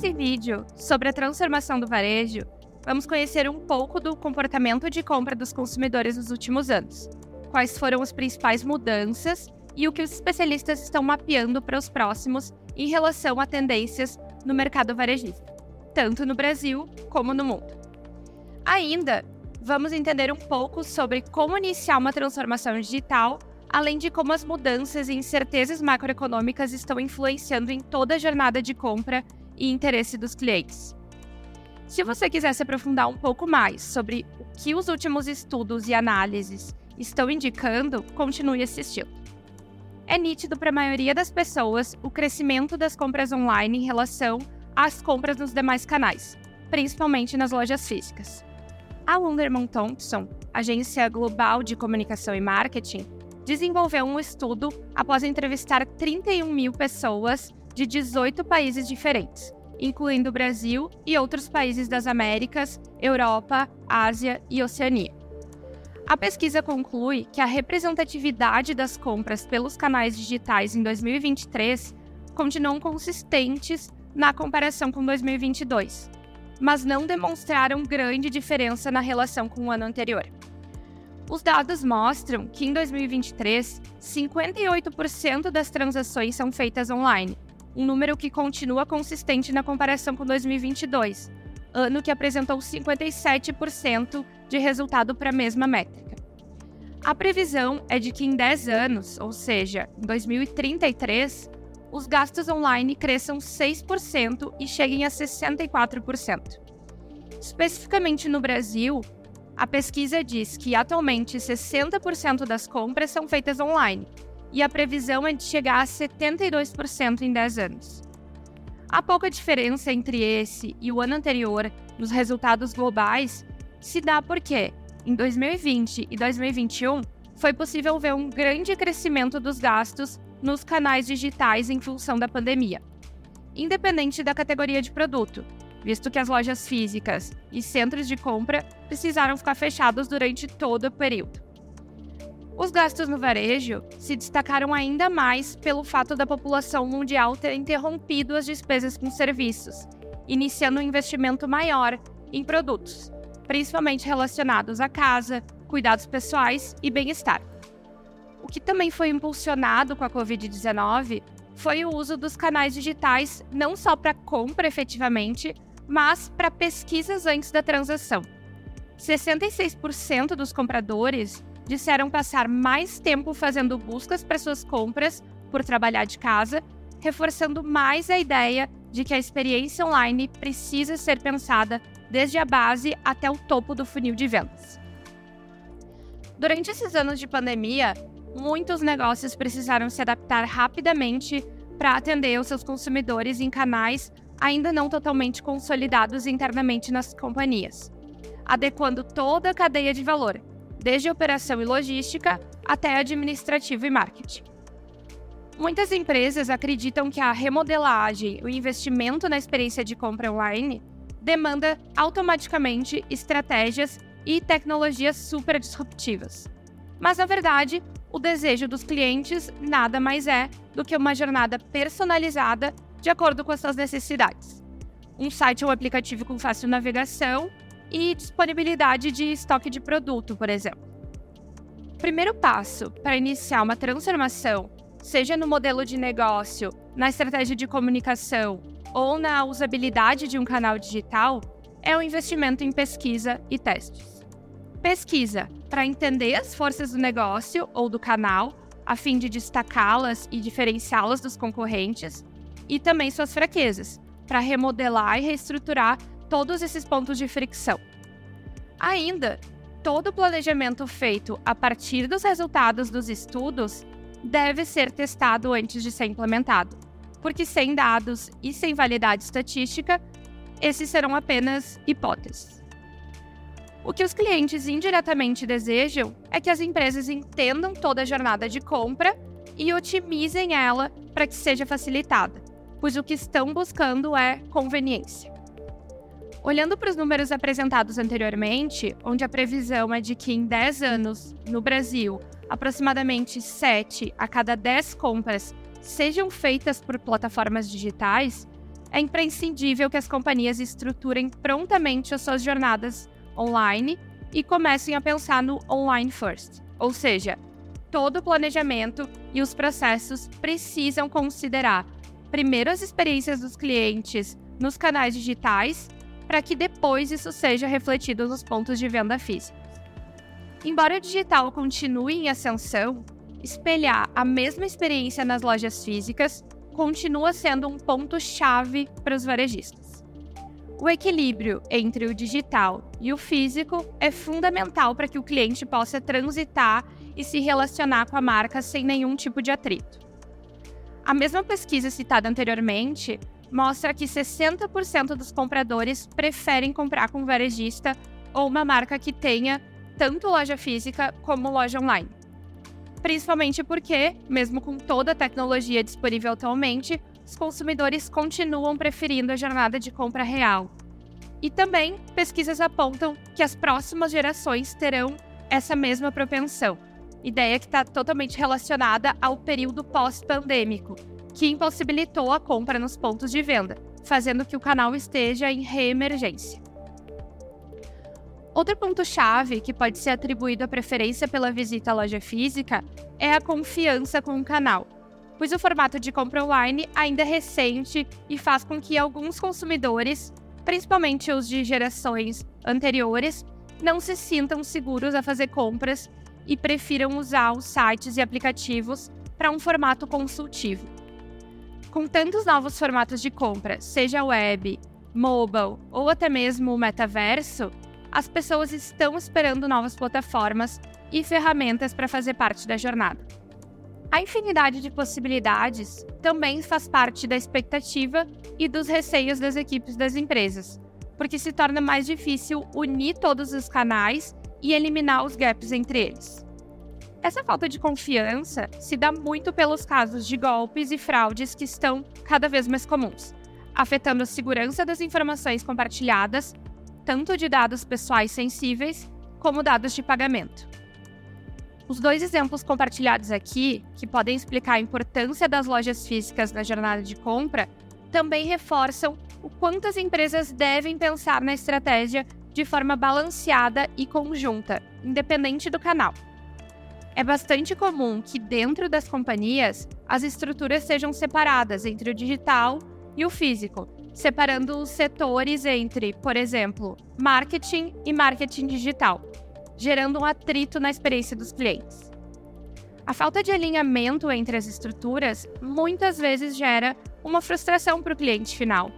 Nesse vídeo sobre a transformação do varejo, vamos conhecer um pouco do comportamento de compra dos consumidores nos últimos anos, quais foram as principais mudanças e o que os especialistas estão mapeando para os próximos em relação a tendências no mercado varejista, tanto no Brasil como no mundo. Ainda, vamos entender um pouco sobre como iniciar uma transformação digital, além de como as mudanças e incertezas macroeconômicas estão influenciando em toda a jornada de compra e interesse dos clientes. Se você quiser se aprofundar um pouco mais sobre o que os últimos estudos e análises estão indicando, continue assistindo. É nítido para a maioria das pessoas o crescimento das compras online em relação às compras nos demais canais, principalmente nas lojas físicas. A Wunderman Thompson, agência global de comunicação e marketing, desenvolveu um estudo após entrevistar 31 mil pessoas de 18 países diferentes, incluindo o Brasil e outros países das Américas, Europa, Ásia e Oceania. A pesquisa conclui que a representatividade das compras pelos canais digitais em 2023 continuam consistentes na comparação com 2022, mas não demonstraram grande diferença na relação com o ano anterior. Os dados mostram que em 2023, 58% das transações são feitas online, um número que continua consistente na comparação com 2022, ano que apresentou 57% de resultado para a mesma métrica. A previsão é de que em 10 anos, ou seja, em 2033, os gastos online cresçam 6% e cheguem a 64%. Especificamente no Brasil, a pesquisa diz que atualmente 60% das compras são feitas online, e a previsão é de chegar a 72% em 10 anos. A pouca diferença entre esse e o ano anterior nos resultados globais se dá porque, em 2020 e 2021, foi possível ver um grande crescimento dos gastos nos canais digitais em função da pandemia, independente da categoria de produto, visto que as lojas físicas e centros de compra precisaram ficar fechados durante todo o período. Os gastos no varejo se destacaram ainda mais pelo fato da população mundial ter interrompido as despesas com serviços, iniciando um investimento maior em produtos, principalmente relacionados à casa, cuidados pessoais e bem-estar. O que também foi impulsionado com a Covid-19 foi o uso dos canais digitais não só para compra efetivamente, mas para pesquisas antes da transação. 66% dos compradores disseram passar mais tempo fazendo buscas para suas compras por trabalhar de casa, reforçando mais a ideia de que a experiência online precisa ser pensada desde a base até o topo do funil de vendas. Durante esses anos de pandemia, muitos negócios precisaram se adaptar rapidamente para atender os seus consumidores em canais ainda não totalmente consolidados internamente nas companhias, adequando toda a cadeia de valor, desde operação e logística até administrativo e marketing. Muitas empresas acreditam que a remodelagem, o investimento na experiência de compra online demanda automaticamente estratégias e tecnologias super disruptivas. Mas na verdade, o desejo dos clientes nada mais é do que uma jornada personalizada de acordo com as suas necessidades. Um site ou aplicativo com fácil navegação e disponibilidade de estoque de produto, por exemplo. O primeiro passo para iniciar uma transformação, seja no modelo de negócio, na estratégia de comunicação ou na usabilidade de um canal digital, é o investimento em pesquisa e testes. Pesquisa para entender as forças do negócio ou do canal, a fim de destacá-las e diferenciá-las dos concorrentes, e também suas fraquezas, para remodelar e reestruturar todos esses pontos de fricção. Ainda, todo planejamento feito a partir dos resultados dos estudos deve ser testado antes de ser implementado, porque sem dados e sem validade estatística, esses serão apenas hipóteses. O que os clientes indiretamente desejam é que as empresas entendam toda a jornada de compra e otimizem ela para que seja facilitada, pois o que estão buscando é conveniência. Olhando para os números apresentados anteriormente, onde a previsão é de que em 10 anos, no Brasil, aproximadamente 7 a cada 10 compras sejam feitas por plataformas digitais, é imprescindível que as companhias estruturem prontamente as suas jornadas online e comecem a pensar no online first, ou seja, todo o planejamento e os processos precisam considerar primeiro as experiências dos clientes nos canais digitais, para que depois isso seja refletido nos pontos de venda físicos. Embora o digital continue em ascensão, espelhar a mesma experiência nas lojas físicas continua sendo um ponto-chave para os varejistas. O equilíbrio entre o digital e o físico é fundamental para que o cliente possa transitar e se relacionar com a marca sem nenhum tipo de atrito. A mesma pesquisa citada anteriormente mostra que 60% dos compradores preferem comprar com varejista ou uma marca que tenha tanto loja física como loja online. Principalmente porque, mesmo com toda a tecnologia disponível atualmente, os consumidores continuam preferindo a jornada de compra real. E também, pesquisas apontam que as próximas gerações terão essa mesma propensão, ideia que está totalmente relacionada ao período pós-pandêmico, que impossibilitou a compra nos pontos de venda, fazendo que o canal esteja em reemergência. Outro ponto-chave que pode ser atribuído à preferência pela visita à loja física é a confiança com o canal, pois o formato de compra online ainda é recente e faz com que alguns consumidores, principalmente os de gerações anteriores, não se sintam seguros a fazer compras e prefiram usar os sites e aplicativos para um formato consultivo. Com tantos novos formatos de compra, seja web, mobile ou até mesmo o metaverso, as pessoas estão esperando novas plataformas e ferramentas para fazer parte da jornada. A infinidade de possibilidades também faz parte da expectativa e dos receios das equipes das empresas, porque se torna mais difícil unir todos os canais e eliminar os gaps entre eles. Essa falta de confiança se dá muito pelos casos de golpes e fraudes que estão cada vez mais comuns, afetando a segurança das informações compartilhadas tanto de dados pessoais sensíveis como dados de pagamento. Os dois exemplos compartilhados aqui, que podem explicar a importância das lojas físicas na jornada de compra, também reforçam o quanto as empresas devem pensar na estratégia de forma balanceada e conjunta, independente do canal. É bastante comum que, dentro das companhias, as estruturas sejam separadas entre o digital e o físico, separando os setores entre, por exemplo, marketing e marketing digital, gerando um atrito na experiência dos clientes. A falta de alinhamento entre as estruturas muitas vezes gera uma frustração para o cliente final,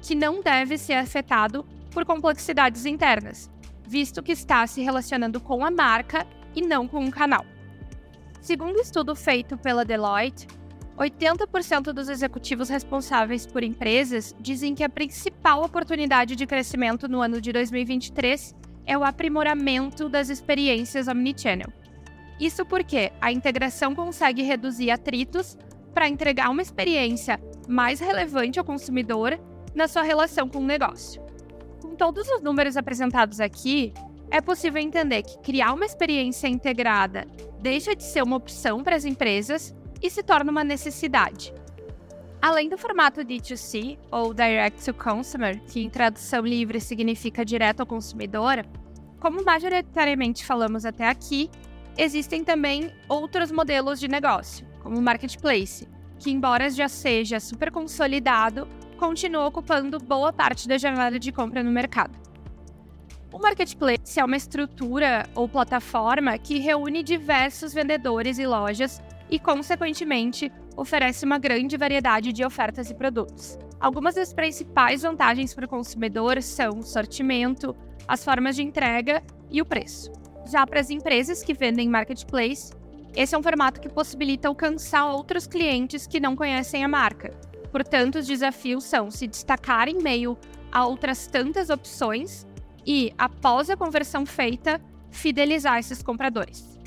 que não deve ser afetado por complexidades internas, visto que está se relacionando com a marca e não com um canal. Segundo estudo feito pela Deloitte, 80% dos executivos responsáveis por empresas dizem que a principal oportunidade de crescimento no ano de 2023 é o aprimoramento das experiências omnichannel. Isso porque a integração consegue reduzir atritos para entregar uma experiência mais relevante ao consumidor na sua relação com o negócio. Com todos os números apresentados aqui, é possível entender que criar uma experiência integrada deixa de ser uma opção para as empresas e se torna uma necessidade. Além do formato D2C, ou Direct to Consumer, que em tradução livre significa direto ao consumidor, como majoritariamente falamos até aqui, existem também outros modelos de negócio, como o Marketplace, que, embora já seja super consolidado, continua ocupando boa parte da jornada de compra no mercado. O Marketplace é uma estrutura ou plataforma que reúne diversos vendedores e lojas e, consequentemente, oferece uma grande variedade de ofertas e produtos. Algumas das principais vantagens para o consumidor são o sortimento, as formas de entrega e o preço. Já para as empresas que vendem marketplace, esse é um formato que possibilita alcançar outros clientes que não conhecem a marca. Portanto, os desafios são se destacar em meio a outras tantas opções e, após a conversão feita, fidelizar esses compradores.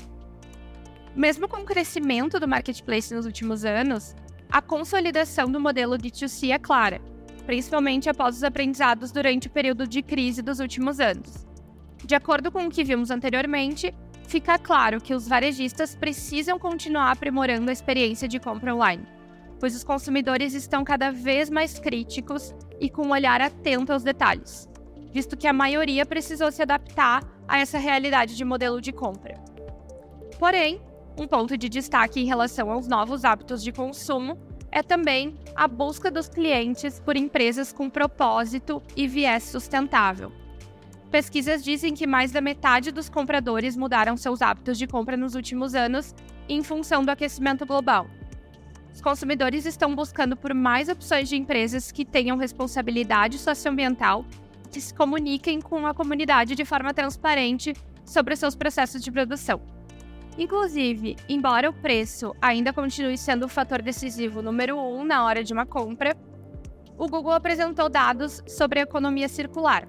Mesmo com o crescimento do marketplace nos últimos anos, a consolidação do modelo D2C é clara, principalmente após os aprendizados durante o período de crise dos últimos anos. De acordo com o que vimos anteriormente, fica claro que os varejistas precisam continuar aprimorando a experiência de compra online. pois os consumidores estão cada vez mais críticos e com um olhar atento aos detalhes, visto que a maioria precisou se adaptar a essa realidade de modelo de compra. Porém, um ponto de destaque em relação aos novos hábitos de consumo é também a busca dos clientes por empresas com propósito e viés sustentável. Pesquisas dizem que mais da metade dos compradores mudaram seus hábitos de compra nos últimos anos em função do aquecimento global. Os consumidores estão buscando por mais opções de empresas que tenham responsabilidade socioambiental que se comuniquem com a comunidade de forma transparente sobre seus processos de produção. Inclusive, embora o preço ainda continue sendo o fator decisivo número um na hora de uma compra, o Google apresentou dados sobre a economia circular,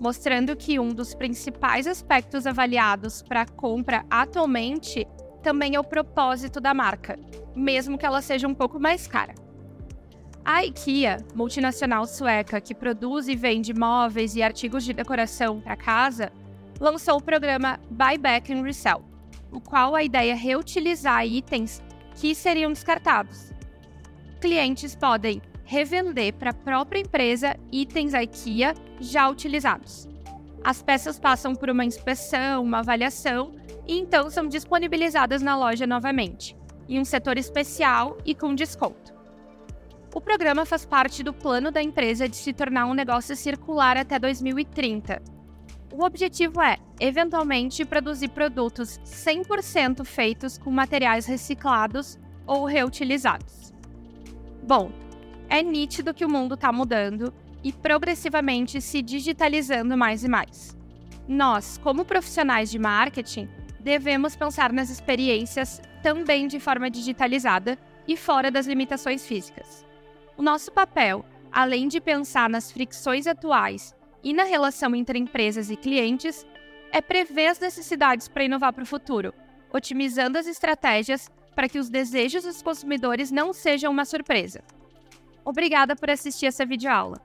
mostrando que um dos principais aspectos avaliados para a compra atualmente também é o propósito da marca, mesmo que ela seja um pouco mais cara. A IKEA, multinacional sueca que produz e vende móveis e artigos de decoração para casa, lançou o programa Buyback and Resell, o qual a ideia é reutilizar itens que seriam descartados. Clientes podem revender para a própria empresa itens IKEA já utilizados. As peças passam por uma inspeção, uma avaliação e então são disponibilizadas na loja novamente, em um setor especial e com desconto. O programa faz parte do plano da empresa de se tornar um negócio circular até 2030. O objetivo é, eventualmente, produzir produtos 100% feitos com materiais reciclados ou reutilizados. Bom, é nítido que o mundo está mudando e progressivamente se digitalizando mais e mais. Nós, como profissionais de marketing, devemos pensar nas experiências também de forma digitalizada e fora das limitações físicas. O nosso papel, além de pensar nas fricções atuais e na relação entre empresas e clientes, é prever as necessidades para inovar para o futuro, otimizando as estratégias para que os desejos dos consumidores não sejam uma surpresa. Obrigada por assistir essa videoaula.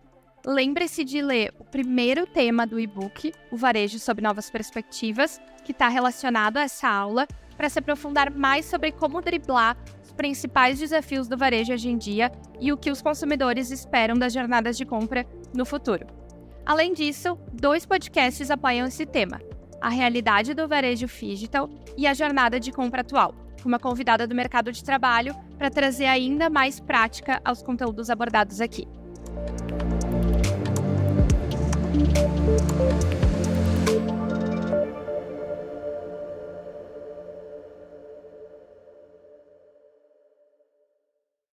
Lembre-se de ler o primeiro tema do e-book, O Varejo sob Novas Perspectivas, que está relacionado a essa aula, para se aprofundar mais sobre como driblar principais desafios do varejo hoje em dia e o que os consumidores esperam das jornadas de compra no futuro. Além disso, dois podcasts apoiam esse tema: A Realidade do Varejo Digital e A Jornada de Compra Atual com uma convidada do mercado de trabalho para trazer ainda mais prática aos conteúdos abordados aqui.